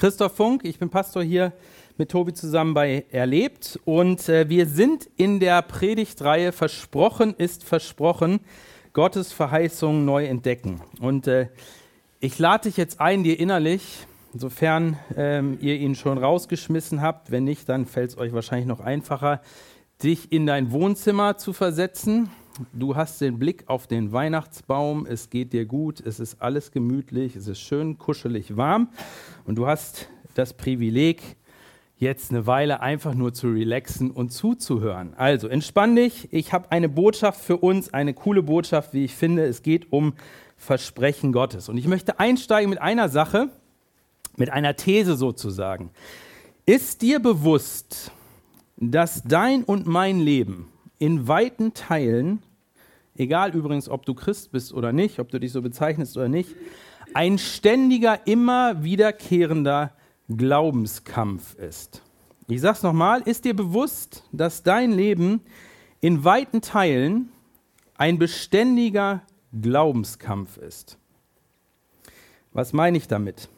Christoph Funk, ich bin Pastor hier mit Tobi zusammen bei Erlebt. Und äh, wir sind in der Predigtreihe Versprochen ist versprochen, Gottes Verheißung neu entdecken. Und äh, ich lade dich jetzt ein, dir innerlich, sofern ähm, ihr ihn schon rausgeschmissen habt, wenn nicht, dann fällt es euch wahrscheinlich noch einfacher, dich in dein Wohnzimmer zu versetzen Du hast den Blick auf den Weihnachtsbaum, es geht dir gut, es ist alles gemütlich, es ist schön kuschelig warm und du hast das Privileg, jetzt eine Weile einfach nur zu relaxen und zuzuhören. Also entspann dich, ich habe eine Botschaft für uns, eine coole Botschaft, wie ich finde. Es geht um Versprechen Gottes. Und ich möchte einsteigen mit einer Sache, mit einer These sozusagen. Ist dir bewusst, dass dein und mein Leben in weiten Teilen, egal übrigens, ob du Christ bist oder nicht, ob du dich so bezeichnest oder nicht, ein ständiger, immer wiederkehrender Glaubenskampf ist. Ich sage es nochmal, ist dir bewusst, dass dein Leben in weiten Teilen ein beständiger Glaubenskampf ist? Was meine ich damit?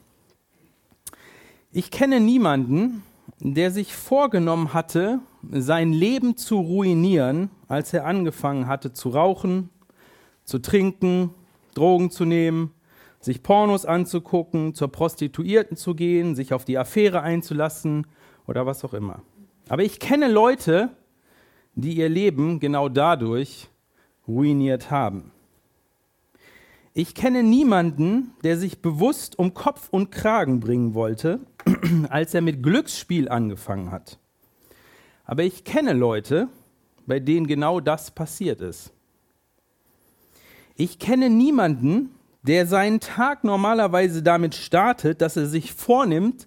Ich kenne niemanden, der sich vorgenommen hatte, sein Leben zu ruinieren, als er angefangen hatte zu rauchen, zu trinken, Drogen zu nehmen, sich Pornos anzugucken, zur Prostituierten zu gehen, sich auf die Affäre einzulassen oder was auch immer. Aber ich kenne Leute, die ihr Leben genau dadurch ruiniert haben. Ich kenne niemanden, der sich bewusst um Kopf und Kragen bringen wollte, als er mit Glücksspiel angefangen hat. Aber ich kenne Leute, bei denen genau das passiert ist. Ich kenne niemanden, der seinen Tag normalerweise damit startet, dass er sich vornimmt,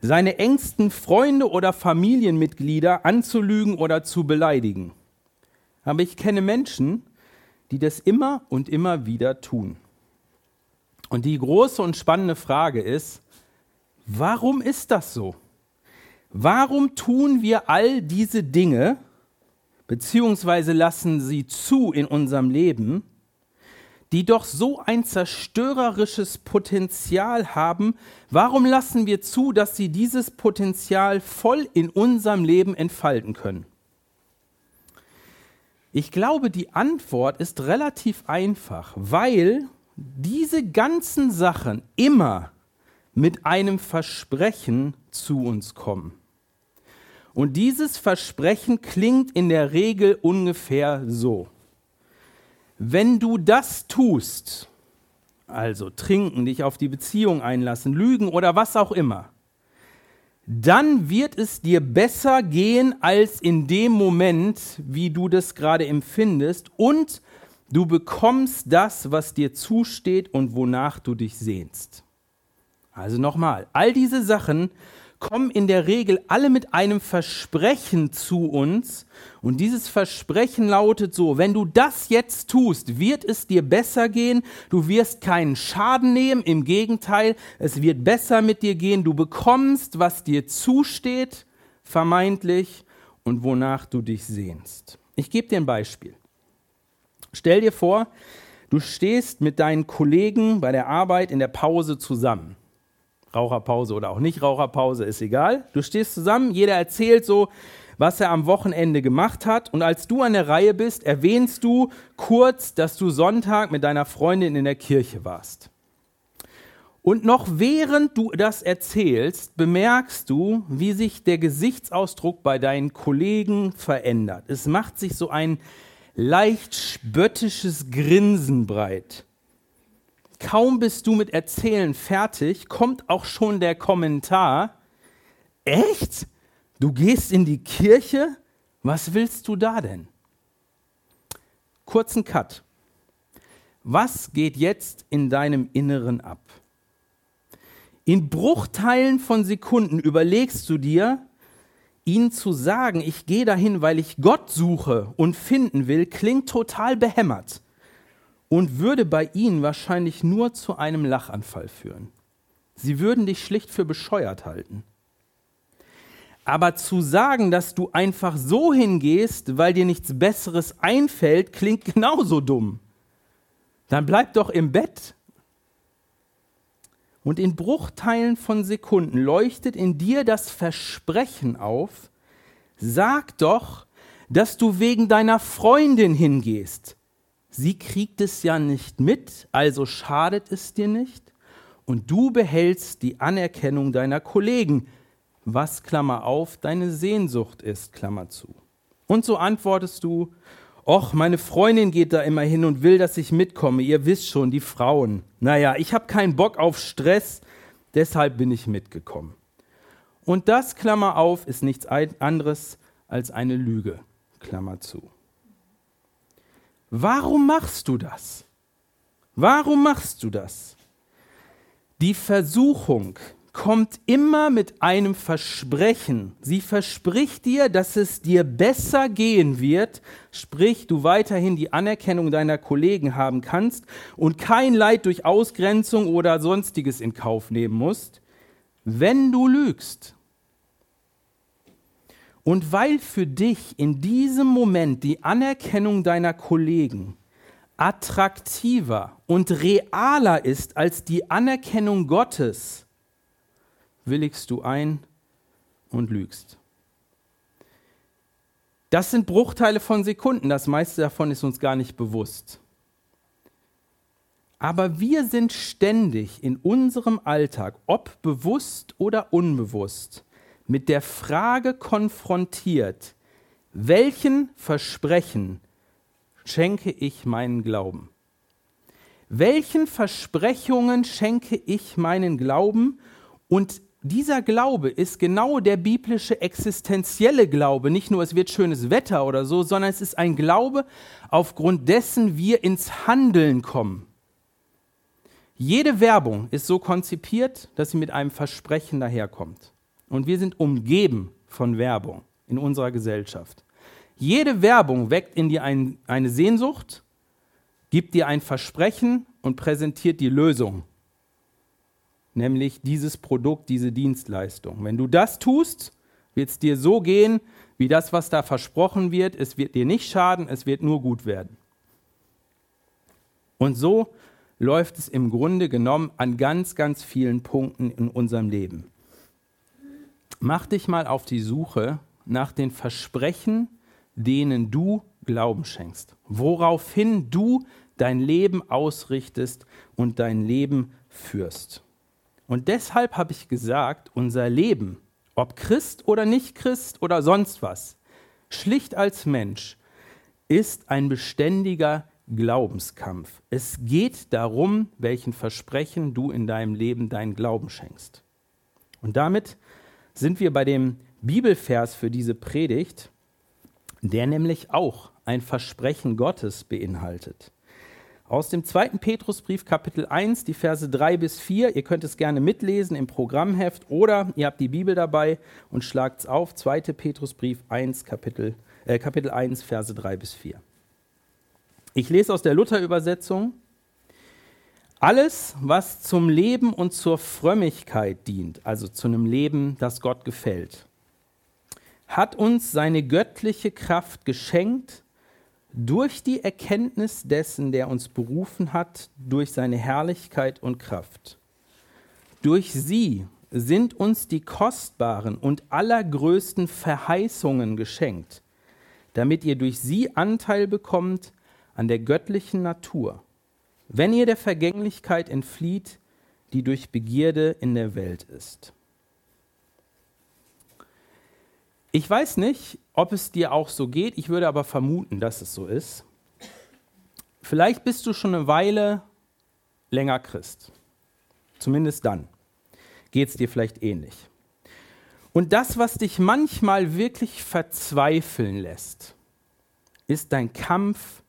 seine engsten Freunde oder Familienmitglieder anzulügen oder zu beleidigen. Aber ich kenne Menschen, die das immer und immer wieder tun. Und die große und spannende Frage ist, warum ist das so? Warum tun wir all diese Dinge, beziehungsweise lassen sie zu in unserem Leben, die doch so ein zerstörerisches Potenzial haben? Warum lassen wir zu, dass sie dieses Potenzial voll in unserem Leben entfalten können? Ich glaube, die Antwort ist relativ einfach, weil diese ganzen Sachen immer mit einem Versprechen zu uns kommen. Und dieses Versprechen klingt in der Regel ungefähr so. Wenn du das tust, also trinken, dich auf die Beziehung einlassen, lügen oder was auch immer, dann wird es dir besser gehen als in dem Moment, wie du das gerade empfindest und Du bekommst das, was dir zusteht und wonach du dich sehnst. Also nochmal, all diese Sachen kommen in der Regel alle mit einem Versprechen zu uns. Und dieses Versprechen lautet so, wenn du das jetzt tust, wird es dir besser gehen, du wirst keinen Schaden nehmen, im Gegenteil, es wird besser mit dir gehen, du bekommst, was dir zusteht, vermeintlich, und wonach du dich sehnst. Ich gebe dir ein Beispiel. Stell dir vor, du stehst mit deinen Kollegen bei der Arbeit in der Pause zusammen. Raucherpause oder auch nicht Raucherpause, ist egal. Du stehst zusammen, jeder erzählt so, was er am Wochenende gemacht hat. Und als du an der Reihe bist, erwähnst du kurz, dass du Sonntag mit deiner Freundin in der Kirche warst. Und noch während du das erzählst, bemerkst du, wie sich der Gesichtsausdruck bei deinen Kollegen verändert. Es macht sich so ein leicht spöttisches Grinsen breit. Kaum bist du mit Erzählen fertig, kommt auch schon der Kommentar, echt? Du gehst in die Kirche? Was willst du da denn? Kurzen Cut. Was geht jetzt in deinem Inneren ab? In Bruchteilen von Sekunden überlegst du dir, ihnen zu sagen, ich gehe dahin, weil ich Gott suche und finden will, klingt total behämmert und würde bei ihnen wahrscheinlich nur zu einem Lachanfall führen. Sie würden dich schlicht für bescheuert halten. Aber zu sagen, dass du einfach so hingehst, weil dir nichts Besseres einfällt, klingt genauso dumm. Dann bleib doch im Bett. Und in Bruchteilen von Sekunden leuchtet in dir das Versprechen auf, sag doch, dass du wegen deiner Freundin hingehst. Sie kriegt es ja nicht mit, also schadet es dir nicht. Und du behältst die Anerkennung deiner Kollegen, was, Klammer auf, deine Sehnsucht ist, Klammer zu. Und so antwortest du, Och, meine Freundin geht da immer hin und will, dass ich mitkomme. Ihr wisst schon, die Frauen. Naja, ich habe keinen Bock auf Stress, deshalb bin ich mitgekommen. Und das, Klammer auf, ist nichts anderes als eine Lüge, Klammer zu. Warum machst du das? Warum machst du das? Die Versuchung, kommt immer mit einem Versprechen. Sie verspricht dir, dass es dir besser gehen wird, sprich du weiterhin die Anerkennung deiner Kollegen haben kannst und kein Leid durch Ausgrenzung oder sonstiges in Kauf nehmen musst, wenn du lügst. Und weil für dich in diesem Moment die Anerkennung deiner Kollegen attraktiver und realer ist als die Anerkennung Gottes, willigst du ein und lügst. Das sind Bruchteile von Sekunden, das meiste davon ist uns gar nicht bewusst. Aber wir sind ständig in unserem Alltag, ob bewusst oder unbewusst, mit der Frage konfrontiert, welchen Versprechen schenke ich meinen Glauben? Welchen Versprechungen schenke ich meinen Glauben und dieser Glaube ist genau der biblische existenzielle Glaube. Nicht nur, es wird schönes Wetter oder so, sondern es ist ein Glaube, aufgrund dessen wir ins Handeln kommen. Jede Werbung ist so konzipiert, dass sie mit einem Versprechen daherkommt. Und wir sind umgeben von Werbung in unserer Gesellschaft. Jede Werbung weckt in dir ein, eine Sehnsucht, gibt dir ein Versprechen und präsentiert die Lösung nämlich dieses Produkt, diese Dienstleistung. Wenn du das tust, wird es dir so gehen, wie das, was da versprochen wird. Es wird dir nicht schaden, es wird nur gut werden. Und so läuft es im Grunde genommen an ganz, ganz vielen Punkten in unserem Leben. Mach dich mal auf die Suche nach den Versprechen, denen du Glauben schenkst, woraufhin du dein Leben ausrichtest und dein Leben führst. Und deshalb habe ich gesagt, unser Leben, ob Christ oder nicht Christ oder sonst was, schlicht als Mensch, ist ein beständiger Glaubenskampf. Es geht darum, welchen Versprechen du in deinem Leben deinen Glauben schenkst. Und damit sind wir bei dem Bibelvers für diese Predigt, der nämlich auch ein Versprechen Gottes beinhaltet. Aus dem zweiten Petrusbrief Kapitel 1, die Verse 3 bis 4. Ihr könnt es gerne mitlesen im Programmheft oder ihr habt die Bibel dabei und schlagt es auf. 2. Petrusbrief 1, Kapitel, äh, Kapitel 1, Verse 3 bis 4. Ich lese aus der Luther-Übersetzung. Alles, was zum Leben und zur Frömmigkeit dient, also zu einem Leben, das Gott gefällt, hat uns seine göttliche Kraft geschenkt durch die Erkenntnis dessen, der uns berufen hat, durch seine Herrlichkeit und Kraft. Durch sie sind uns die kostbaren und allergrößten Verheißungen geschenkt, damit ihr durch sie Anteil bekommt an der göttlichen Natur, wenn ihr der Vergänglichkeit entflieht, die durch Begierde in der Welt ist. Ich weiß nicht, ob es dir auch so geht, ich würde aber vermuten, dass es so ist. Vielleicht bist du schon eine Weile länger Christ. Zumindest dann geht es dir vielleicht ähnlich. Und das, was dich manchmal wirklich verzweifeln lässt, ist dein Kampf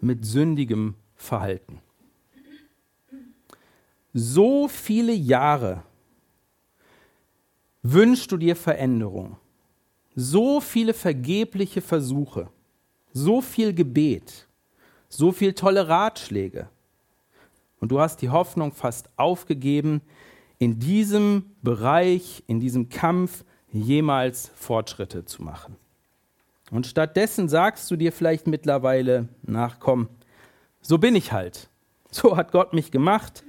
mit sündigem Verhalten. So viele Jahre wünschst du dir Veränderung so viele vergebliche Versuche, so viel Gebet, so viel tolle Ratschläge. Und du hast die Hoffnung fast aufgegeben, in diesem Bereich, in diesem Kampf jemals Fortschritte zu machen. Und stattdessen sagst du dir vielleicht mittlerweile, nach komm, so bin ich halt. So hat Gott mich gemacht.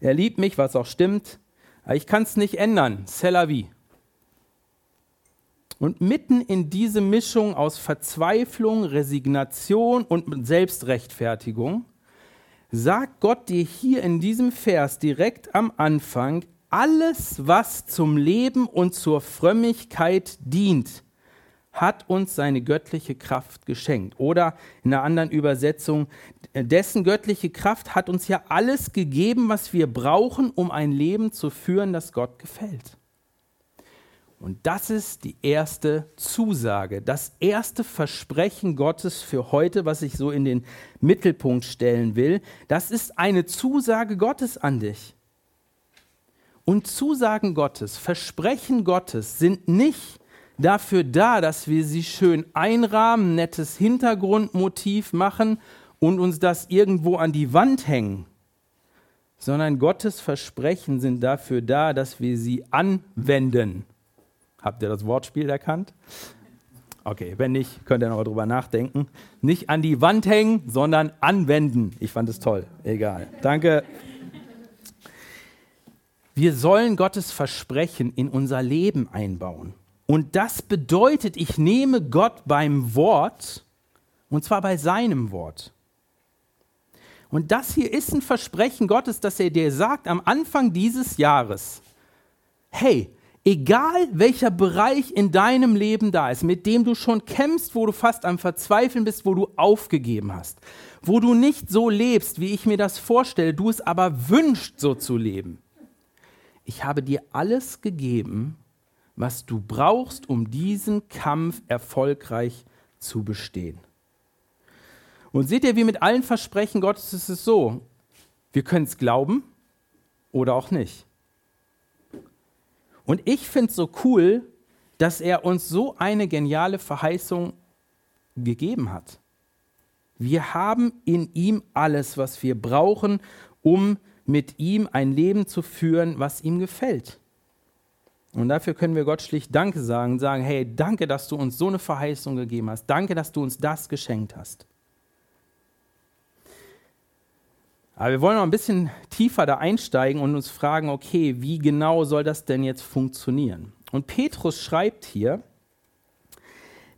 Er liebt mich, was auch stimmt. Aber ich kann es nicht ändern. C'est la. Und mitten in diese Mischung aus Verzweiflung, Resignation und Selbstrechtfertigung sagt Gott dir hier in diesem Vers direkt am Anfang, alles, was zum Leben und zur Frömmigkeit dient, hat uns seine göttliche Kraft geschenkt. Oder in einer anderen Übersetzung, dessen göttliche Kraft hat uns ja alles gegeben, was wir brauchen, um ein Leben zu führen, das Gott gefällt. Und das ist die erste Zusage, das erste Versprechen Gottes für heute, was ich so in den Mittelpunkt stellen will. Das ist eine Zusage Gottes an dich. Und Zusagen Gottes, Versprechen Gottes sind nicht dafür da, dass wir sie schön einrahmen, nettes Hintergrundmotiv machen und uns das irgendwo an die Wand hängen, sondern Gottes Versprechen sind dafür da, dass wir sie anwenden. Habt ihr das Wortspiel erkannt? Okay, wenn nicht, könnt ihr noch drüber nachdenken. Nicht an die Wand hängen, sondern anwenden. Ich fand es toll. Egal. Danke. Wir sollen Gottes Versprechen in unser Leben einbauen. Und das bedeutet, ich nehme Gott beim Wort, und zwar bei seinem Wort. Und das hier ist ein Versprechen Gottes, dass er dir sagt am Anfang dieses Jahres, hey, Egal welcher Bereich in deinem Leben da ist, mit dem du schon kämpfst, wo du fast am Verzweifeln bist, wo du aufgegeben hast, wo du nicht so lebst, wie ich mir das vorstelle, du es aber wünschst, so zu leben. Ich habe dir alles gegeben, was du brauchst, um diesen Kampf erfolgreich zu bestehen. Und seht ihr, wie mit allen Versprechen Gottes ist es so, wir können es glauben oder auch nicht. Und ich finde es so cool, dass er uns so eine geniale Verheißung gegeben hat. Wir haben in ihm alles, was wir brauchen, um mit ihm ein Leben zu führen, was ihm gefällt. Und dafür können wir Gott schlicht Danke sagen, sagen, hey, danke, dass du uns so eine Verheißung gegeben hast. Danke, dass du uns das geschenkt hast. Aber wir wollen noch ein bisschen tiefer da einsteigen und uns fragen, okay, wie genau soll das denn jetzt funktionieren? Und Petrus schreibt hier,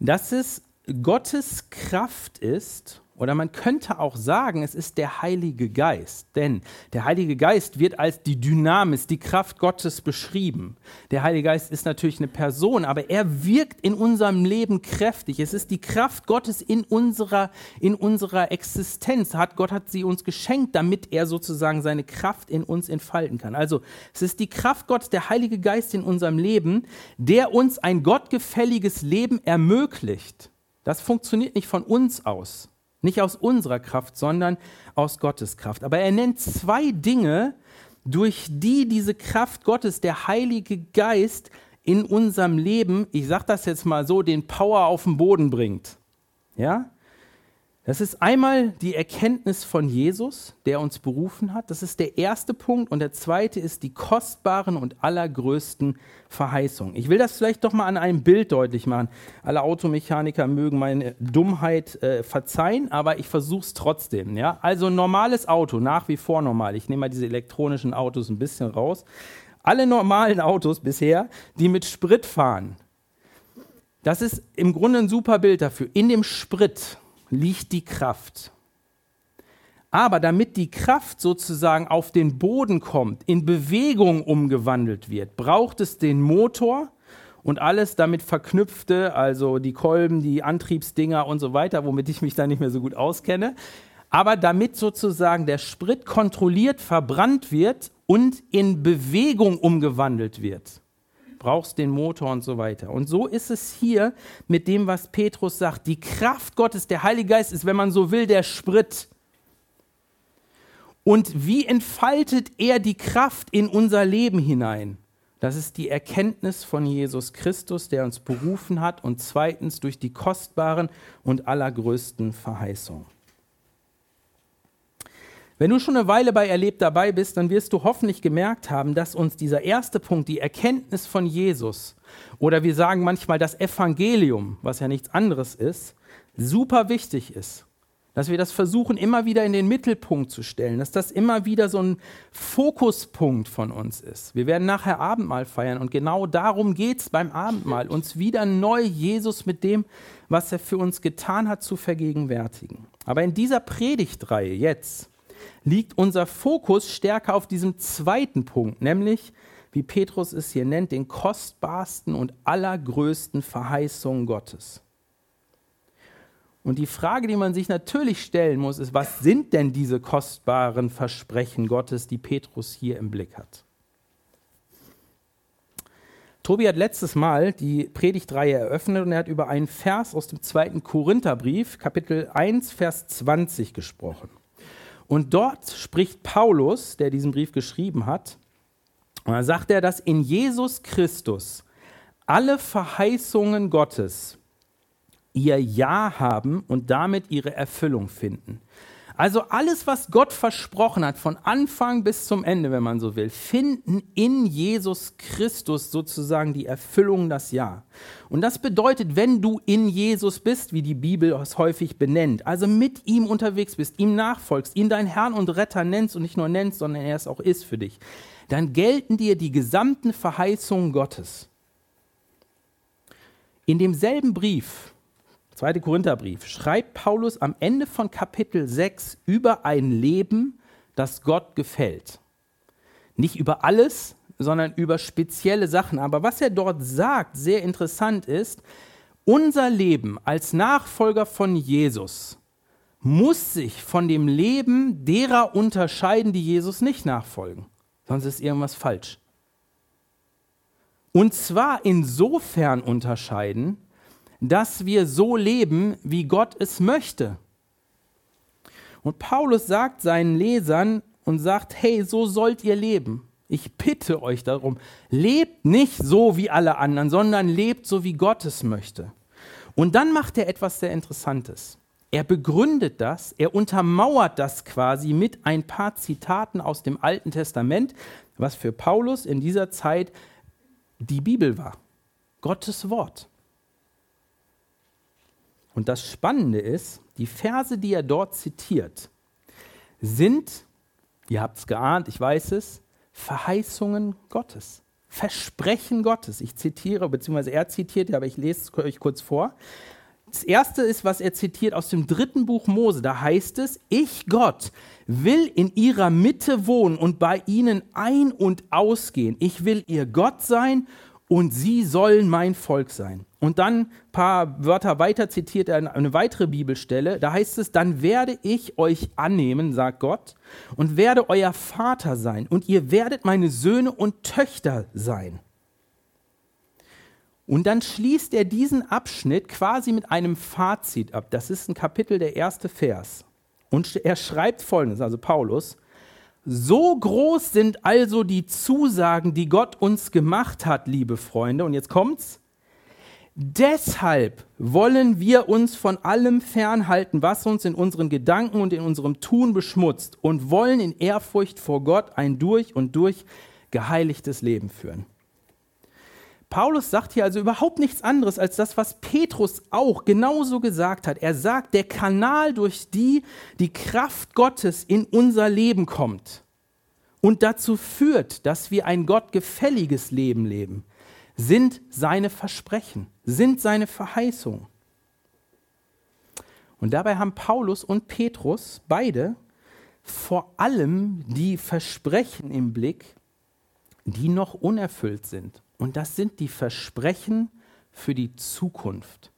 dass es Gottes Kraft ist, oder man könnte auch sagen, es ist der Heilige Geist. Denn der Heilige Geist wird als die Dynamis, die Kraft Gottes beschrieben. Der Heilige Geist ist natürlich eine Person, aber er wirkt in unserem Leben kräftig. Es ist die Kraft Gottes in unserer, in unserer Existenz. Hat, Gott hat sie uns geschenkt, damit er sozusagen seine Kraft in uns entfalten kann. Also es ist die Kraft Gottes, der Heilige Geist in unserem Leben, der uns ein gottgefälliges Leben ermöglicht. Das funktioniert nicht von uns aus. Nicht aus unserer Kraft, sondern aus Gottes Kraft. Aber er nennt zwei Dinge, durch die diese Kraft Gottes, der Heilige Geist, in unserem Leben, ich sage das jetzt mal so, den Power auf den Boden bringt. Ja? Das ist einmal die Erkenntnis von Jesus, der uns berufen hat. Das ist der erste Punkt. Und der zweite ist die kostbaren und allergrößten Verheißungen. Ich will das vielleicht doch mal an einem Bild deutlich machen. Alle Automechaniker mögen meine Dummheit äh, verzeihen, aber ich versuche es trotzdem. Ja? Also ein normales Auto, nach wie vor normal. Ich nehme mal diese elektronischen Autos ein bisschen raus. Alle normalen Autos bisher, die mit Sprit fahren, das ist im Grunde ein super Bild dafür. In dem Sprit liegt die Kraft. Aber damit die Kraft sozusagen auf den Boden kommt, in Bewegung umgewandelt wird, braucht es den Motor und alles damit verknüpfte, also die Kolben, die Antriebsdinger und so weiter, womit ich mich da nicht mehr so gut auskenne. Aber damit sozusagen der Sprit kontrolliert verbrannt wird und in Bewegung umgewandelt wird brauchst den Motor und so weiter. Und so ist es hier mit dem, was Petrus sagt. Die Kraft Gottes, der Heilige Geist ist, wenn man so will, der Sprit. Und wie entfaltet er die Kraft in unser Leben hinein? Das ist die Erkenntnis von Jesus Christus, der uns berufen hat und zweitens durch die kostbaren und allergrößten Verheißungen. Wenn du schon eine Weile bei Erlebt dabei bist, dann wirst du hoffentlich gemerkt haben, dass uns dieser erste Punkt, die Erkenntnis von Jesus, oder wir sagen manchmal das Evangelium, was ja nichts anderes ist, super wichtig ist. dass wir das versuchen, immer wieder in den Mittelpunkt zu stellen, dass das immer wieder so ein Fokuspunkt von uns ist. Wir werden nachher Abendmahl feiern und genau darum geht es beim Abendmahl, uns wieder neu Jesus mit dem, was er für uns getan hat, zu vergegenwärtigen. Aber in dieser Predigtreihe jetzt liegt unser Fokus stärker auf diesem zweiten Punkt, nämlich, wie Petrus es hier nennt, den kostbarsten und allergrößten Verheißungen Gottes. Und die Frage, die man sich natürlich stellen muss, ist, was sind denn diese kostbaren Versprechen Gottes, die Petrus hier im Blick hat? Tobi hat letztes Mal die Predigtreihe eröffnet und er hat über einen Vers aus dem zweiten Korintherbrief, Kapitel 1, Vers 20 gesprochen. Und dort spricht Paulus, der diesen Brief geschrieben hat, und da sagt er, dass in Jesus Christus alle Verheißungen Gottes ihr Ja haben und damit ihre Erfüllung finden. Also alles, was Gott versprochen hat, von Anfang bis zum Ende, wenn man so will, finden in Jesus Christus sozusagen die Erfüllung, das Ja. Und das bedeutet, wenn du in Jesus bist, wie die Bibel es häufig benennt, also mit ihm unterwegs bist, ihm nachfolgst, ihn dein Herrn und Retter nennst und nicht nur nennst, sondern er es auch ist für dich, dann gelten dir die gesamten Verheißungen Gottes. In demselben Brief, 2. Korintherbrief, schreibt Paulus am Ende von Kapitel 6 über ein Leben, das Gott gefällt. Nicht über alles, sondern über spezielle Sachen. Aber was er dort sagt, sehr interessant ist, unser Leben als Nachfolger von Jesus muss sich von dem Leben derer unterscheiden, die Jesus nicht nachfolgen. Sonst ist irgendwas falsch. Und zwar insofern unterscheiden, dass wir so leben, wie Gott es möchte. Und Paulus sagt seinen Lesern und sagt, hey, so sollt ihr leben. Ich bitte euch darum, lebt nicht so wie alle anderen, sondern lebt so, wie Gott es möchte. Und dann macht er etwas sehr Interessantes. Er begründet das, er untermauert das quasi mit ein paar Zitaten aus dem Alten Testament, was für Paulus in dieser Zeit die Bibel war, Gottes Wort. Und das Spannende ist, die Verse, die er dort zitiert, sind, ihr habt es geahnt, ich weiß es, Verheißungen Gottes, Versprechen Gottes. Ich zitiere, beziehungsweise er zitiert, aber ich lese es euch kurz vor. Das erste ist, was er zitiert aus dem dritten Buch Mose. Da heißt es, ich Gott will in ihrer Mitte wohnen und bei ihnen ein- und ausgehen. Ich will ihr Gott sein und sie sollen mein Volk sein. Und dann ein paar Wörter weiter zitiert er eine weitere Bibelstelle. Da heißt es, dann werde ich euch annehmen, sagt Gott, und werde euer Vater sein. Und ihr werdet meine Söhne und Töchter sein. Und dann schließt er diesen Abschnitt quasi mit einem Fazit ab. Das ist ein Kapitel, der erste Vers. Und er schreibt folgendes, also Paulus, so groß sind also die Zusagen, die Gott uns gemacht hat, liebe Freunde. Und jetzt kommt's. Deshalb wollen wir uns von allem fernhalten, was uns in unseren Gedanken und in unserem Tun beschmutzt und wollen in Ehrfurcht vor Gott ein durch und durch geheiligtes Leben führen. Paulus sagt hier also überhaupt nichts anderes als das, was Petrus auch genauso gesagt hat. Er sagt, der Kanal, durch die die Kraft Gottes in unser Leben kommt und dazu führt, dass wir ein gottgefälliges Leben leben, sind seine Versprechen, sind seine Verheißungen. Und dabei haben Paulus und Petrus beide vor allem die Versprechen im Blick, die noch unerfüllt sind und das sind die Versprechen für die Zukunft,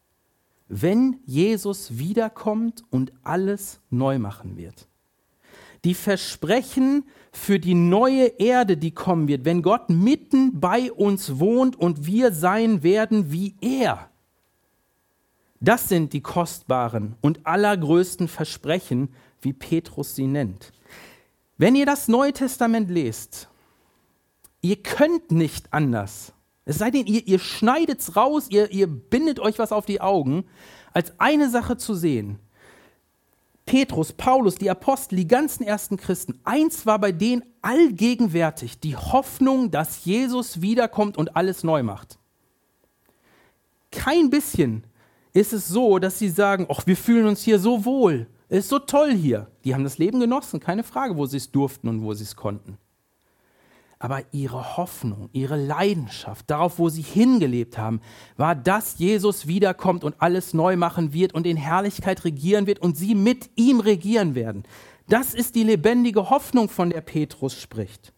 wenn Jesus wiederkommt und alles neu machen wird. Die Versprechen für die neue Erde, die kommen wird, wenn Gott mitten bei uns wohnt und wir sein werden wie er. Das sind die kostbaren und allergrößten Versprechen, wie Petrus sie nennt. Wenn ihr das Neue Testament lest, Ihr könnt nicht anders. Es sei denn, ihr, ihr es raus, ihr, ihr bindet euch was auf die Augen, als eine Sache zu sehen. Petrus, Paulus, die Apostel, die ganzen ersten Christen, eins war bei denen allgegenwärtig, die Hoffnung, dass Jesus wiederkommt und alles neu macht. Kein bisschen ist es so, dass sie sagen, ach, wir fühlen uns hier so wohl, Es ist so toll hier. Die haben das Leben genossen, keine Frage, wo sie es durften und wo sie es konnten. Aber ihre Hoffnung, ihre Leidenschaft, darauf, wo sie hingelebt haben, war, dass Jesus wiederkommt und alles neu machen wird und in Herrlichkeit regieren wird und sie mit ihm regieren werden. Das ist die lebendige Hoffnung, von der Petrus spricht.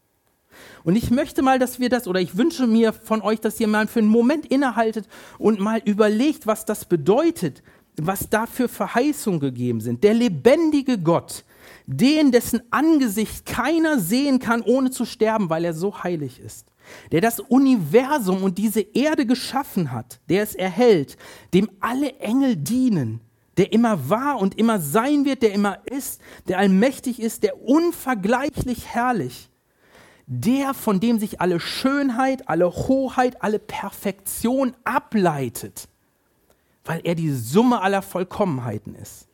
Und ich möchte mal, dass wir das, oder ich wünsche mir von euch, dass ihr mal für einen Moment innehaltet und mal überlegt, was das bedeutet, was da für Verheißungen gegeben sind. Der lebendige Gott, den, dessen Angesicht keiner sehen kann, ohne zu sterben, weil er so heilig ist, der das Universum und diese Erde geschaffen hat, der es erhält, dem alle Engel dienen, der immer war und immer sein wird, der immer ist, der allmächtig ist, der unvergleichlich herrlich, der, von dem sich alle Schönheit, alle Hoheit, alle Perfektion ableitet, weil er die Summe aller Vollkommenheiten ist.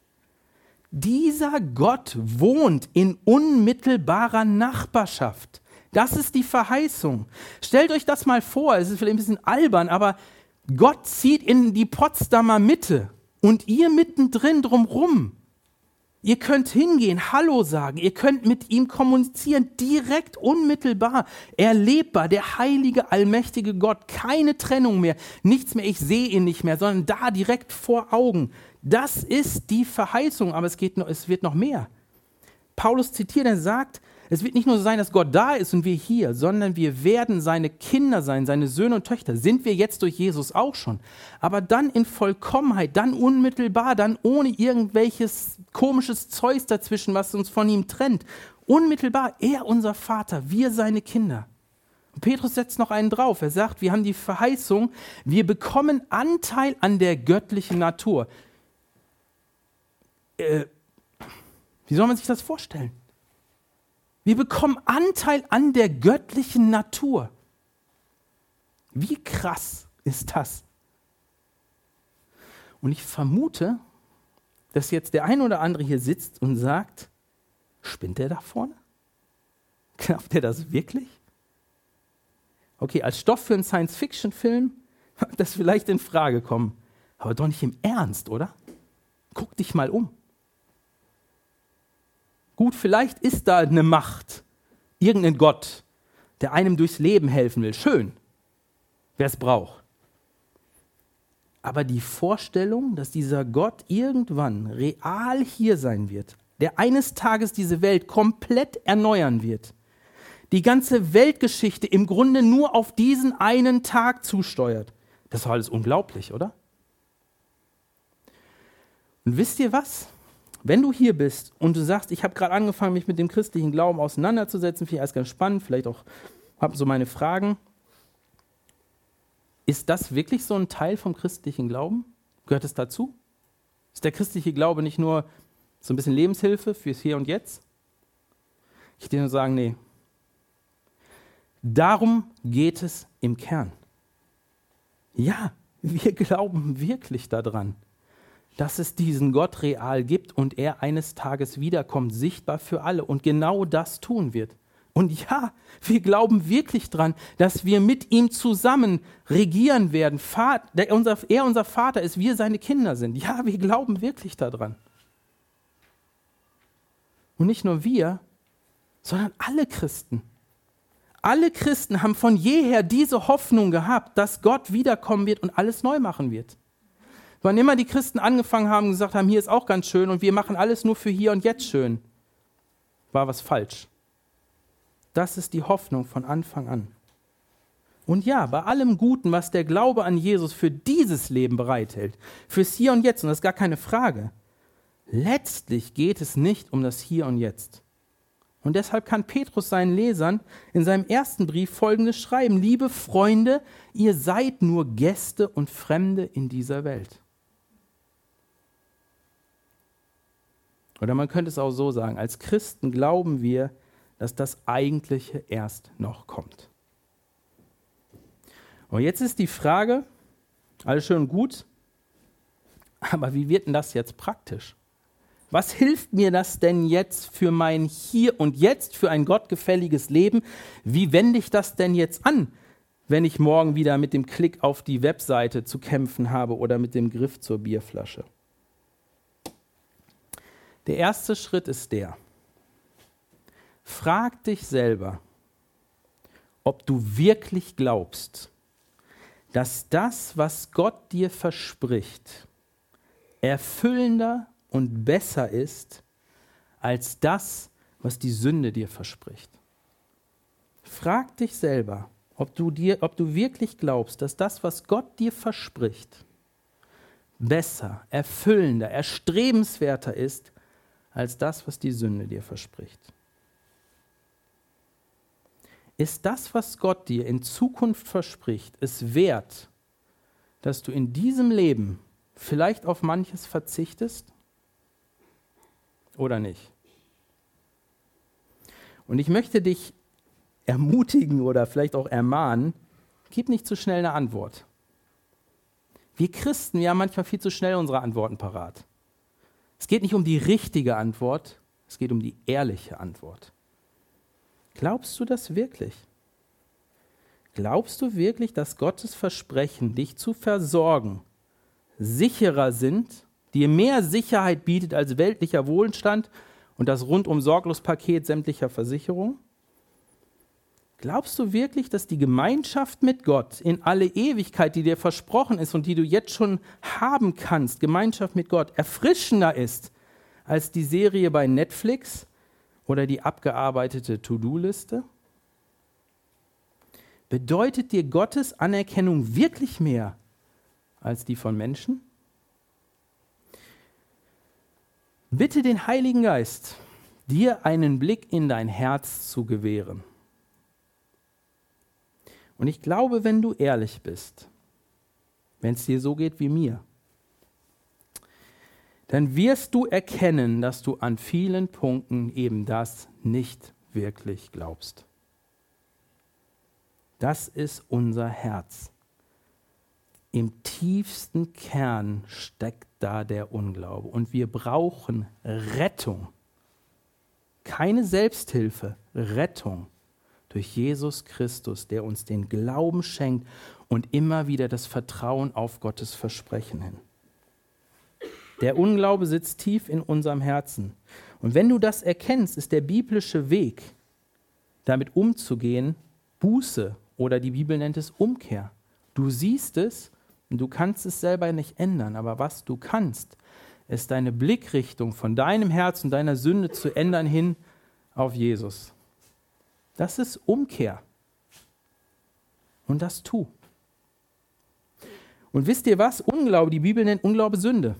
Dieser Gott wohnt in unmittelbarer Nachbarschaft. Das ist die Verheißung. Stellt euch das mal vor, es ist vielleicht ein bisschen albern, aber Gott zieht in die Potsdamer Mitte und ihr mittendrin drumrum. Ihr könnt hingehen, Hallo sagen, ihr könnt mit ihm kommunizieren, direkt, unmittelbar, erlebbar, der heilige, allmächtige Gott, keine Trennung mehr, nichts mehr, ich sehe ihn nicht mehr, sondern da direkt vor Augen. Das ist die Verheißung, aber es, geht es wird noch mehr. Paulus zitiert, er sagt, es wird nicht nur so sein, dass Gott da ist und wir hier, sondern wir werden seine Kinder sein, seine Söhne und Töchter. Sind wir jetzt durch Jesus auch schon. Aber dann in Vollkommenheit, dann unmittelbar, dann ohne irgendwelches komisches Zeug dazwischen, was uns von ihm trennt. Unmittelbar, er unser Vater, wir seine Kinder. Und Petrus setzt noch einen drauf. Er sagt, wir haben die Verheißung, wir bekommen Anteil an der göttlichen Natur. Äh, wie soll man sich das vorstellen? Wir bekommen Anteil an der göttlichen Natur. Wie krass ist das? Und ich vermute, dass jetzt der ein oder andere hier sitzt und sagt, spinnt der da vorne? Glaubt er das wirklich? Okay, als Stoff für einen Science-Fiction-Film das vielleicht in Frage kommen, aber doch nicht im Ernst, oder? Guck dich mal um. Gut, vielleicht ist da eine Macht, irgendein Gott, der einem durchs Leben helfen will. Schön, wer es braucht. Aber die Vorstellung, dass dieser Gott irgendwann real hier sein wird, der eines Tages diese Welt komplett erneuern wird, die ganze Weltgeschichte im Grunde nur auf diesen einen Tag zusteuert, das war alles unglaublich, oder? Und wisst ihr was? Wenn du hier bist und du sagst, ich habe gerade angefangen, mich mit dem christlichen Glauben auseinanderzusetzen, finde ich alles ganz spannend, vielleicht auch habe so meine Fragen. Ist das wirklich so ein Teil vom christlichen Glauben? Gehört es dazu? Ist der christliche Glaube nicht nur so ein bisschen Lebenshilfe fürs Hier und Jetzt? Ich dir nur sagen, nee. Darum geht es im Kern. Ja, wir glauben wirklich daran dass es diesen Gott real gibt und er eines Tages wiederkommt, sichtbar für alle und genau das tun wird. Und ja, wir glauben wirklich dran, dass wir mit ihm zusammen regieren werden. Er unser Vater ist, wir seine Kinder sind. Ja, wir glauben wirklich daran. Und nicht nur wir, sondern alle Christen. Alle Christen haben von jeher diese Hoffnung gehabt, dass Gott wiederkommen wird und alles neu machen wird. Wann immer die Christen angefangen haben und gesagt haben, hier ist auch ganz schön und wir machen alles nur für hier und jetzt schön, war was falsch. Das ist die Hoffnung von Anfang an. Und ja, bei allem Guten, was der Glaube an Jesus für dieses Leben bereithält, fürs Hier und Jetzt, und das ist gar keine Frage, letztlich geht es nicht um das Hier und Jetzt. Und deshalb kann Petrus seinen Lesern in seinem ersten Brief folgendes schreiben: Liebe Freunde, ihr seid nur Gäste und Fremde in dieser Welt. Oder man könnte es auch so sagen, als Christen glauben wir, dass das Eigentliche erst noch kommt. Und jetzt ist die Frage, alles schön und gut, aber wie wird denn das jetzt praktisch? Was hilft mir das denn jetzt für mein Hier und Jetzt, für ein gottgefälliges Leben? Wie wende ich das denn jetzt an, wenn ich morgen wieder mit dem Klick auf die Webseite zu kämpfen habe oder mit dem Griff zur Bierflasche? Der erste Schritt ist der. Frag dich selber, ob du wirklich glaubst, dass das, was Gott dir verspricht, erfüllender und besser ist als das, was die Sünde dir verspricht. Frag dich selber, ob du, dir, ob du wirklich glaubst, dass das, was Gott dir verspricht, besser, erfüllender, erstrebenswerter ist als das, was die Sünde dir verspricht. Ist das, was Gott dir in Zukunft verspricht, es wert, dass du in diesem Leben vielleicht auf manches verzichtest oder nicht? Und ich möchte dich ermutigen oder vielleicht auch ermahnen, gib nicht zu schnell eine Antwort. Wir Christen, wir haben manchmal viel zu schnell unsere Antworten parat. Es geht nicht um die richtige Antwort, es geht um die ehrliche Antwort. Glaubst du das wirklich? Glaubst du wirklich, dass Gottes Versprechen, dich zu versorgen, sicherer sind, dir mehr Sicherheit bietet als weltlicher Wohlstand und das rundum sorglos Paket sämtlicher Versicherungen? Glaubst du wirklich, dass die Gemeinschaft mit Gott in alle Ewigkeit, die dir versprochen ist und die du jetzt schon haben kannst, Gemeinschaft mit Gott, erfrischender ist als die Serie bei Netflix oder die abgearbeitete To-Do-Liste? Bedeutet dir Gottes Anerkennung wirklich mehr als die von Menschen? Bitte den Heiligen Geist, dir einen Blick in dein Herz zu gewähren. Und ich glaube, wenn du ehrlich bist, wenn es dir so geht wie mir, dann wirst du erkennen, dass du an vielen Punkten eben das nicht wirklich glaubst. Das ist unser Herz. Im tiefsten Kern steckt da der Unglaube. Und wir brauchen Rettung. Keine Selbsthilfe, Rettung durch Jesus Christus, der uns den Glauben schenkt und immer wieder das Vertrauen auf Gottes Versprechen hin. Der Unglaube sitzt tief in unserem Herzen. Und wenn du das erkennst, ist der biblische Weg, damit umzugehen, Buße oder die Bibel nennt es Umkehr. Du siehst es und du kannst es selber nicht ändern, aber was du kannst, ist deine Blickrichtung von deinem Herz und deiner Sünde zu ändern hin auf Jesus. Das ist Umkehr. Und das tu. Und wisst ihr was? Unglaube, die Bibel nennt Unglaube Sünde.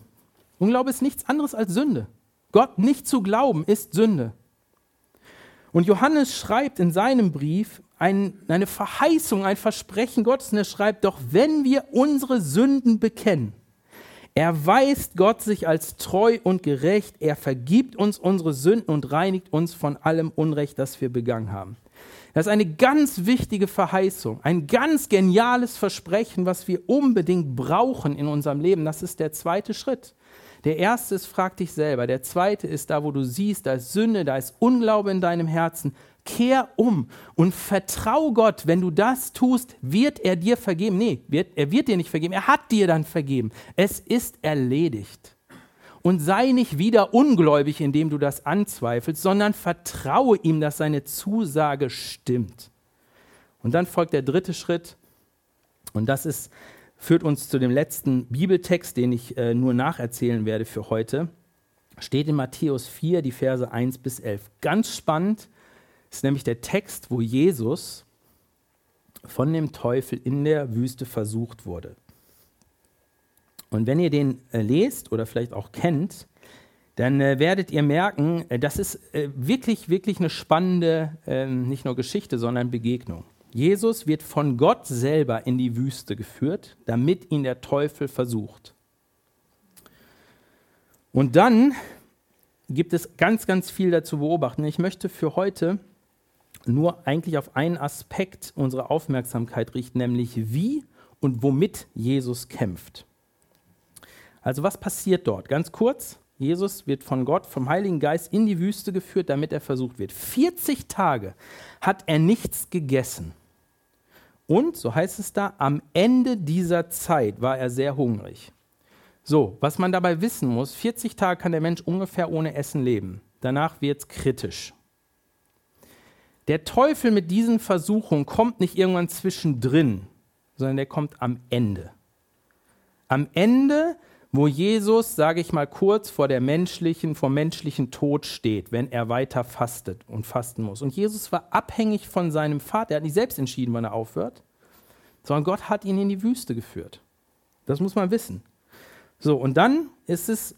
Unglaube ist nichts anderes als Sünde. Gott nicht zu glauben ist Sünde. Und Johannes schreibt in seinem Brief ein, eine Verheißung, ein Versprechen Gottes. Und er schreibt, doch wenn wir unsere Sünden bekennen, erweist Gott sich als treu und gerecht. Er vergibt uns unsere Sünden und reinigt uns von allem Unrecht, das wir begangen haben. Das ist eine ganz wichtige Verheißung, ein ganz geniales Versprechen, was wir unbedingt brauchen in unserem Leben. Das ist der zweite Schritt. Der erste ist, frag dich selber. Der zweite ist da, wo du siehst, da ist Sünde, da ist Unglaube in deinem Herzen. Kehr um und vertrau Gott. Wenn du das tust, wird er dir vergeben. Nee, wird, er wird dir nicht vergeben. Er hat dir dann vergeben. Es ist erledigt. Und sei nicht wieder ungläubig, indem du das anzweifelst, sondern vertraue ihm, dass seine Zusage stimmt. Und dann folgt der dritte Schritt. Und das ist führt uns zu dem letzten Bibeltext, den ich äh, nur nacherzählen werde für heute. Steht in Matthäus 4, die Verse 1 bis 11. Ganz spannend ist nämlich der Text, wo Jesus von dem Teufel in der Wüste versucht wurde. Und wenn ihr den äh, lest oder vielleicht auch kennt, dann äh, werdet ihr merken, äh, das ist äh, wirklich, wirklich eine spannende, ähm, nicht nur Geschichte, sondern Begegnung. Jesus wird von Gott selber in die Wüste geführt, damit ihn der Teufel versucht. Und dann gibt es ganz, ganz viel dazu beobachten. Ich möchte für heute nur eigentlich auf einen Aspekt unserer Aufmerksamkeit richten, nämlich wie und womit Jesus kämpft. Also was passiert dort? Ganz kurz, Jesus wird von Gott, vom Heiligen Geist in die Wüste geführt, damit er versucht wird. 40 Tage hat er nichts gegessen. Und, so heißt es da, am Ende dieser Zeit war er sehr hungrig. So, was man dabei wissen muss, 40 Tage kann der Mensch ungefähr ohne Essen leben. Danach wird es kritisch. Der Teufel mit diesen Versuchungen kommt nicht irgendwann zwischendrin, sondern der kommt am Ende. Am Ende, wo Jesus, sage ich mal kurz, vor der menschlichen, vom menschlichen Tod steht, wenn er weiter fastet und fasten muss. Und Jesus war abhängig von seinem Vater. Er hat nicht selbst entschieden, wann er aufhört, sondern Gott hat ihn in die Wüste geführt. Das muss man wissen. So, und dann ist es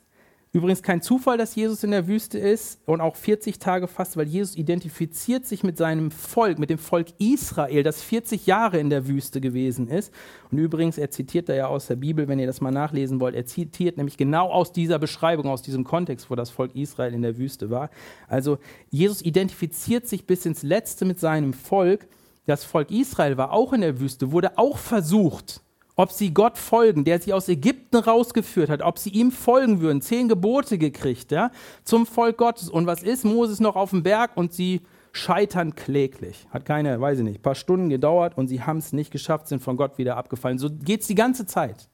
Übrigens kein Zufall, dass Jesus in der Wüste ist und auch 40 Tage fast, weil Jesus identifiziert sich mit seinem Volk, mit dem Volk Israel, das 40 Jahre in der Wüste gewesen ist. Und übrigens, er zitiert da ja aus der Bibel, wenn ihr das mal nachlesen wollt, er zitiert nämlich genau aus dieser Beschreibung, aus diesem Kontext, wo das Volk Israel in der Wüste war. Also Jesus identifiziert sich bis ins Letzte mit seinem Volk. Das Volk Israel war auch in der Wüste, wurde auch versucht ob sie Gott folgen, der sie aus Ägypten rausgeführt hat, ob sie ihm folgen würden, zehn Gebote gekriegt, ja, zum Volk Gottes. Und was ist? Moses noch auf dem Berg und sie scheitern kläglich. Hat keine, weiß ich nicht, paar Stunden gedauert und sie haben es nicht geschafft, sind von Gott wieder abgefallen. So geht es die ganze Zeit.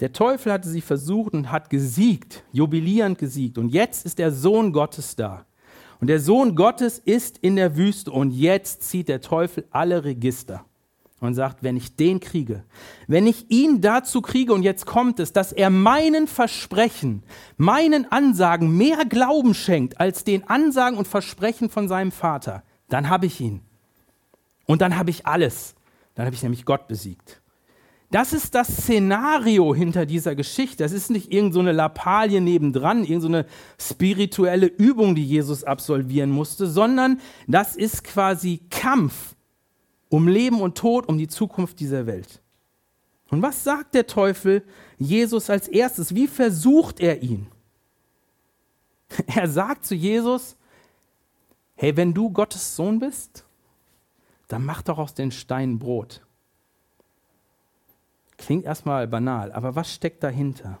Der Teufel hatte sie versucht und hat gesiegt, jubilierend gesiegt. Und jetzt ist der Sohn Gottes da. Und der Sohn Gottes ist in der Wüste und jetzt zieht der Teufel alle Register und sagt, wenn ich den kriege, wenn ich ihn dazu kriege, und jetzt kommt es, dass er meinen Versprechen, meinen Ansagen mehr Glauben schenkt als den Ansagen und Versprechen von seinem Vater, dann habe ich ihn. Und dann habe ich alles. Dann habe ich nämlich Gott besiegt. Das ist das Szenario hinter dieser Geschichte. Das ist nicht irgendeine so Lappalie nebendran, irgendeine so spirituelle Übung, die Jesus absolvieren musste, sondern das ist quasi Kampf um Leben und Tod, um die Zukunft dieser Welt. Und was sagt der Teufel Jesus als erstes? Wie versucht er ihn? Er sagt zu Jesus, hey, wenn du Gottes Sohn bist, dann mach doch aus den Steinen Brot. Klingt erstmal banal, aber was steckt dahinter?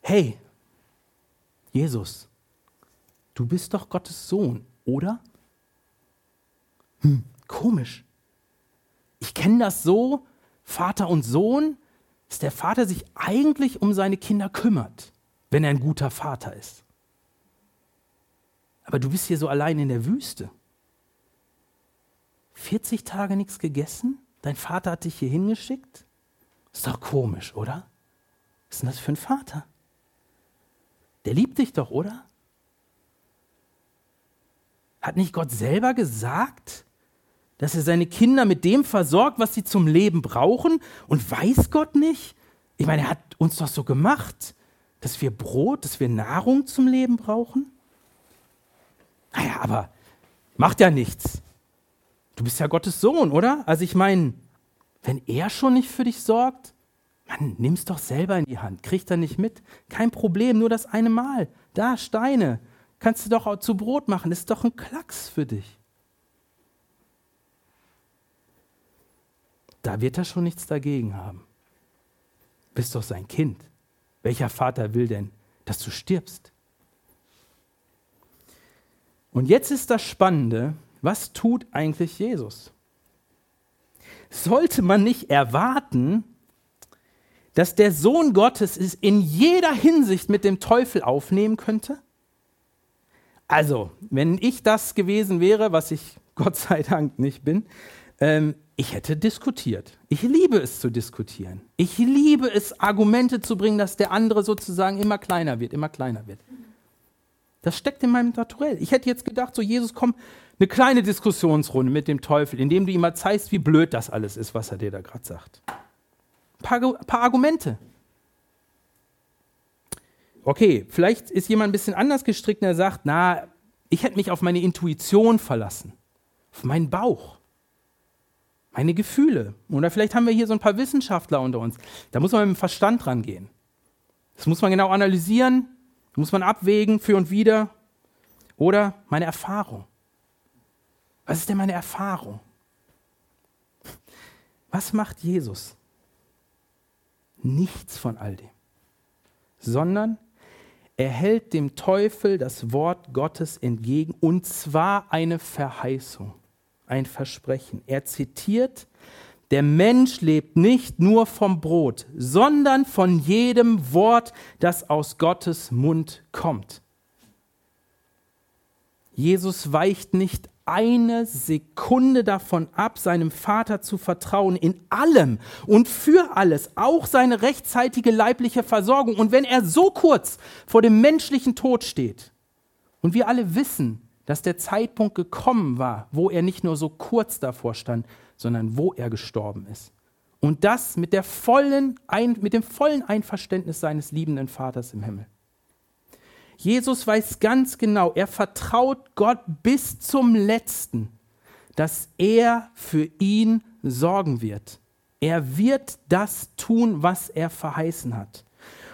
Hey, Jesus, du bist doch Gottes Sohn, oder? Hm, Komisch. Ich kenne das so, Vater und Sohn, dass der Vater sich eigentlich um seine Kinder kümmert, wenn er ein guter Vater ist. Aber du bist hier so allein in der Wüste. 40 Tage nichts gegessen? Dein Vater hat dich hier hingeschickt? Ist doch komisch, oder? Was ist denn das für ein Vater? Der liebt dich doch, oder? Hat nicht Gott selber gesagt, dass er seine Kinder mit dem versorgt, was sie zum Leben brauchen? Und weiß Gott nicht? Ich meine, er hat uns doch so gemacht, dass wir Brot, dass wir Nahrung zum Leben brauchen? Naja, aber macht ja nichts. Du bist ja Gottes Sohn, oder? Also ich meine, wenn er schon nicht für dich sorgt, Mann, nimm's doch selber in die Hand. Kriegt er nicht mit? Kein Problem, nur das eine Mal. Da, Steine. Kannst du doch auch zu Brot machen. ist doch ein Klacks für dich. Da wird er schon nichts dagegen haben. Bist doch sein Kind. Welcher Vater will denn, dass du stirbst? Und jetzt ist das Spannende, was tut eigentlich Jesus? Sollte man nicht erwarten, dass der Sohn Gottes es in jeder Hinsicht mit dem Teufel aufnehmen könnte? Also, wenn ich das gewesen wäre, was ich Gott sei Dank nicht bin, ähm, ich hätte diskutiert. Ich liebe es zu diskutieren. Ich liebe es, Argumente zu bringen, dass der andere sozusagen immer kleiner wird, immer kleiner wird. Das steckt in meinem Naturell. Ich hätte jetzt gedacht, so Jesus, komm, eine kleine Diskussionsrunde mit dem Teufel, indem du ihm mal zeigst, wie blöd das alles ist, was er dir da gerade sagt. Ein paar, paar Argumente. Okay, vielleicht ist jemand ein bisschen anders gestrickt und er sagt, na, ich hätte mich auf meine Intuition verlassen, auf meinen Bauch meine Gefühle. Oder vielleicht haben wir hier so ein paar Wissenschaftler unter uns. Da muss man mit dem Verstand rangehen. Das muss man genau analysieren, muss man abwägen für und wieder. Oder meine Erfahrung. Was ist denn meine Erfahrung? Was macht Jesus? Nichts von all dem, sondern er hält dem Teufel das Wort Gottes entgegen und zwar eine Verheißung ein Versprechen. Er zitiert Der Mensch lebt nicht nur vom Brot, sondern von jedem Wort, das aus Gottes Mund kommt. Jesus weicht nicht eine Sekunde davon ab, seinem Vater zu vertrauen in allem und für alles, auch seine rechtzeitige leibliche Versorgung. Und wenn er so kurz vor dem menschlichen Tod steht und wir alle wissen, dass der Zeitpunkt gekommen war, wo er nicht nur so kurz davor stand, sondern wo er gestorben ist. Und das mit, der vollen, mit dem vollen Einverständnis seines liebenden Vaters im Himmel. Jesus weiß ganz genau, er vertraut Gott bis zum letzten, dass er für ihn sorgen wird. Er wird das tun, was er verheißen hat.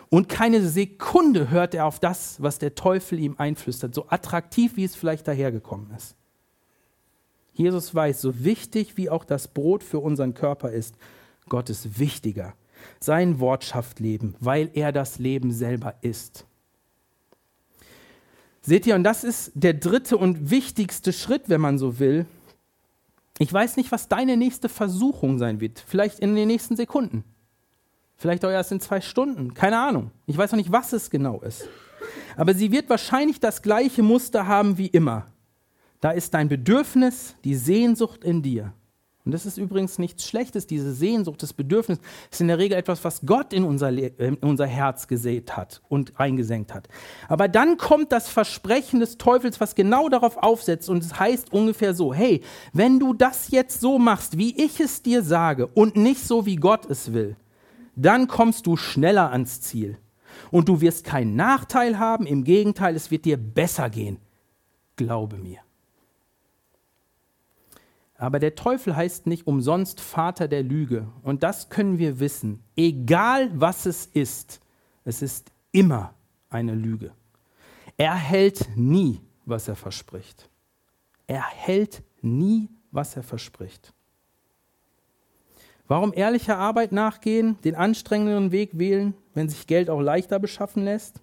Und keine Sekunde hört er auf das, was der Teufel ihm einflüstert, so attraktiv, wie es vielleicht dahergekommen ist. Jesus weiß, so wichtig wie auch das Brot für unseren Körper ist, Gott ist wichtiger. Sein Wort schafft Leben, weil er das Leben selber ist. Seht ihr, und das ist der dritte und wichtigste Schritt, wenn man so will. Ich weiß nicht, was deine nächste Versuchung sein wird. Vielleicht in den nächsten Sekunden. Vielleicht auch erst in zwei Stunden. Keine Ahnung. Ich weiß noch nicht, was es genau ist. Aber sie wird wahrscheinlich das gleiche Muster haben wie immer. Da ist dein Bedürfnis, die Sehnsucht in dir. Und das ist übrigens nichts Schlechtes, diese Sehnsucht, das Bedürfnis ist in der Regel etwas, was Gott in unser, in unser Herz gesät hat und eingesenkt hat. Aber dann kommt das Versprechen des Teufels, was genau darauf aufsetzt und es heißt ungefähr so, hey, wenn du das jetzt so machst, wie ich es dir sage und nicht so, wie Gott es will, dann kommst du schneller ans Ziel. Und du wirst keinen Nachteil haben, im Gegenteil, es wird dir besser gehen. Glaube mir. Aber der Teufel heißt nicht umsonst Vater der Lüge. Und das können wir wissen. Egal was es ist, es ist immer eine Lüge. Er hält nie, was er verspricht. Er hält nie, was er verspricht. Warum ehrlicher Arbeit nachgehen, den anstrengenderen Weg wählen, wenn sich Geld auch leichter beschaffen lässt?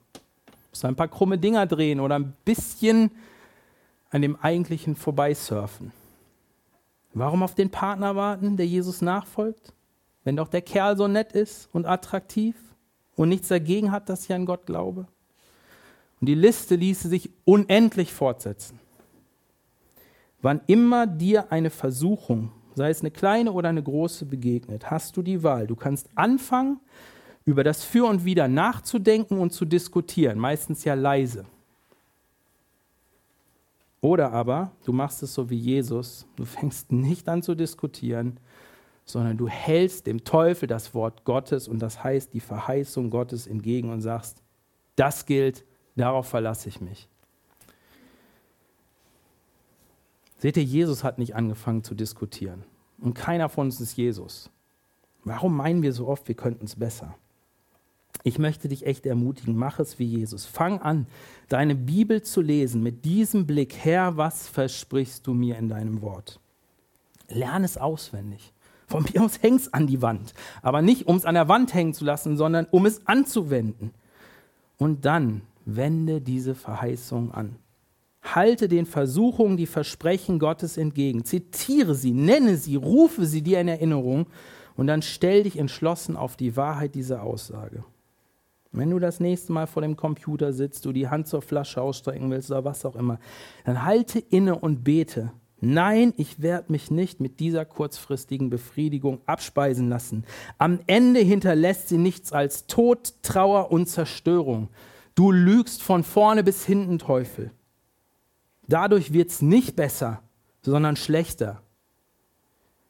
Muss ein paar krumme Dinger drehen oder ein bisschen an dem eigentlichen vorbeisurfen. Warum auf den Partner warten, der Jesus nachfolgt? Wenn doch der Kerl so nett ist und attraktiv und nichts dagegen hat, dass ich an Gott glaube. Und die Liste ließe sich unendlich fortsetzen. Wann immer dir eine Versuchung, sei es eine kleine oder eine große, begegnet, hast du die Wahl. Du kannst anfangen, über das Für und Wider nachzudenken und zu diskutieren, meistens ja leise. Oder aber du machst es so wie Jesus, du fängst nicht an zu diskutieren, sondern du hältst dem Teufel das Wort Gottes und das heißt die Verheißung Gottes entgegen und sagst, das gilt, darauf verlasse ich mich. Seht ihr, Jesus hat nicht angefangen zu diskutieren. Und keiner von uns ist Jesus. Warum meinen wir so oft, wir könnten es besser? Ich möchte dich echt ermutigen, mach es wie Jesus. Fang an, deine Bibel zu lesen mit diesem Blick, Herr, was versprichst du mir in deinem Wort? Lerne es auswendig. Von mir aus häng es an die Wand, aber nicht um es an der Wand hängen zu lassen, sondern um es anzuwenden. Und dann wende diese Verheißung an. Halte den Versuchungen die Versprechen Gottes entgegen. Zitiere sie, nenne sie, rufe sie dir in Erinnerung und dann stell dich entschlossen auf die Wahrheit dieser Aussage. Wenn du das nächste Mal vor dem Computer sitzt, du die Hand zur Flasche ausstrecken willst oder was auch immer, dann halte inne und bete. Nein, ich werde mich nicht mit dieser kurzfristigen Befriedigung abspeisen lassen. Am Ende hinterlässt sie nichts als Tod, Trauer und Zerstörung. Du lügst von vorne bis hinten, Teufel. Dadurch wird es nicht besser, sondern schlechter.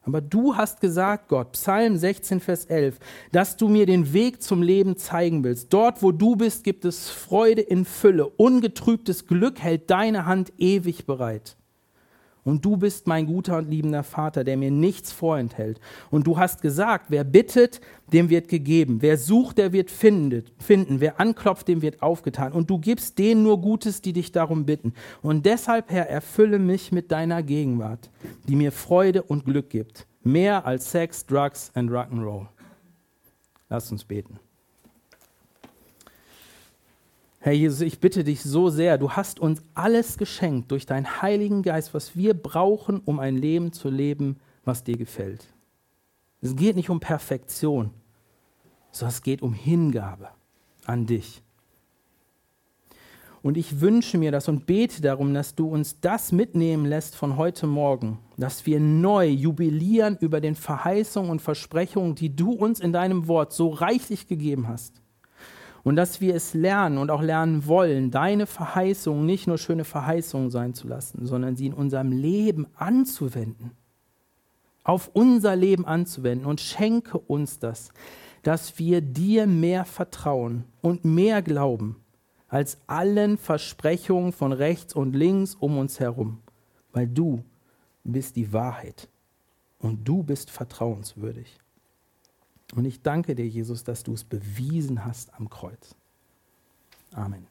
Aber du hast gesagt, Gott, Psalm 16, Vers 11, dass du mir den Weg zum Leben zeigen willst. Dort, wo du bist, gibt es Freude in Fülle. Ungetrübtes Glück hält deine Hand ewig bereit. Und du bist mein guter und liebender Vater, der mir nichts vorenthält. Und du hast gesagt, wer bittet, dem wird gegeben. Wer sucht, der wird findet, finden. Wer anklopft, dem wird aufgetan. Und du gibst denen nur Gutes, die dich darum bitten. Und deshalb, Herr, erfülle mich mit deiner Gegenwart, die mir Freude und Glück gibt. Mehr als Sex, Drugs and Rock'n'Roll. Lass uns beten. Herr Jesus, ich bitte dich so sehr, du hast uns alles geschenkt durch deinen Heiligen Geist, was wir brauchen, um ein Leben zu leben, was dir gefällt. Es geht nicht um Perfektion, sondern es geht um Hingabe an dich. Und ich wünsche mir das und bete darum, dass du uns das mitnehmen lässt von heute Morgen, dass wir neu jubilieren über den Verheißungen und Versprechungen, die du uns in deinem Wort so reichlich gegeben hast. Und dass wir es lernen und auch lernen wollen, deine Verheißungen nicht nur schöne Verheißungen sein zu lassen, sondern sie in unserem Leben anzuwenden. Auf unser Leben anzuwenden. Und schenke uns das, dass wir dir mehr vertrauen und mehr glauben als allen Versprechungen von rechts und links um uns herum, weil du bist die Wahrheit und du bist vertrauenswürdig. Und ich danke dir, Jesus, dass du es bewiesen hast am Kreuz. Amen.